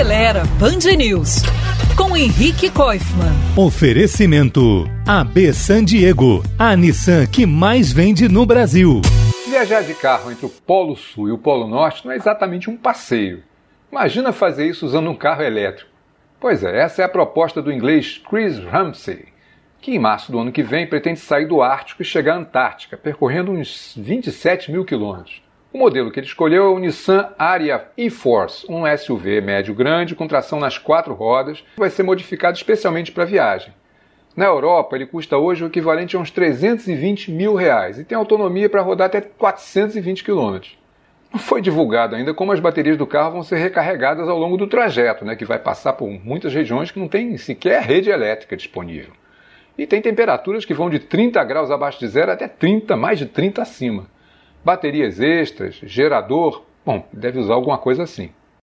Acelera Band News com Henrique Koifman. Oferecimento AB San Diego, a Nissan que mais vende no Brasil. Viajar de carro entre o Polo Sul e o Polo Norte não é exatamente um passeio. Imagina fazer isso usando um carro elétrico. Pois é, essa é a proposta do inglês Chris Ramsey, que em março do ano que vem pretende sair do Ártico e chegar à Antártica, percorrendo uns 27 mil quilômetros. O modelo que ele escolheu é o Nissan Ariya e-Force, um SUV médio grande com tração nas quatro rodas, que vai ser modificado especialmente para viagem. Na Europa, ele custa hoje o equivalente a uns 320 mil reais e tem autonomia para rodar até 420 quilômetros. Não foi divulgado ainda como as baterias do carro vão ser recarregadas ao longo do trajeto, né, que vai passar por muitas regiões que não tem sequer rede elétrica disponível. E tem temperaturas que vão de 30 graus abaixo de zero até 30, mais de 30 acima baterias extras, gerador, bom, deve usar alguma coisa assim.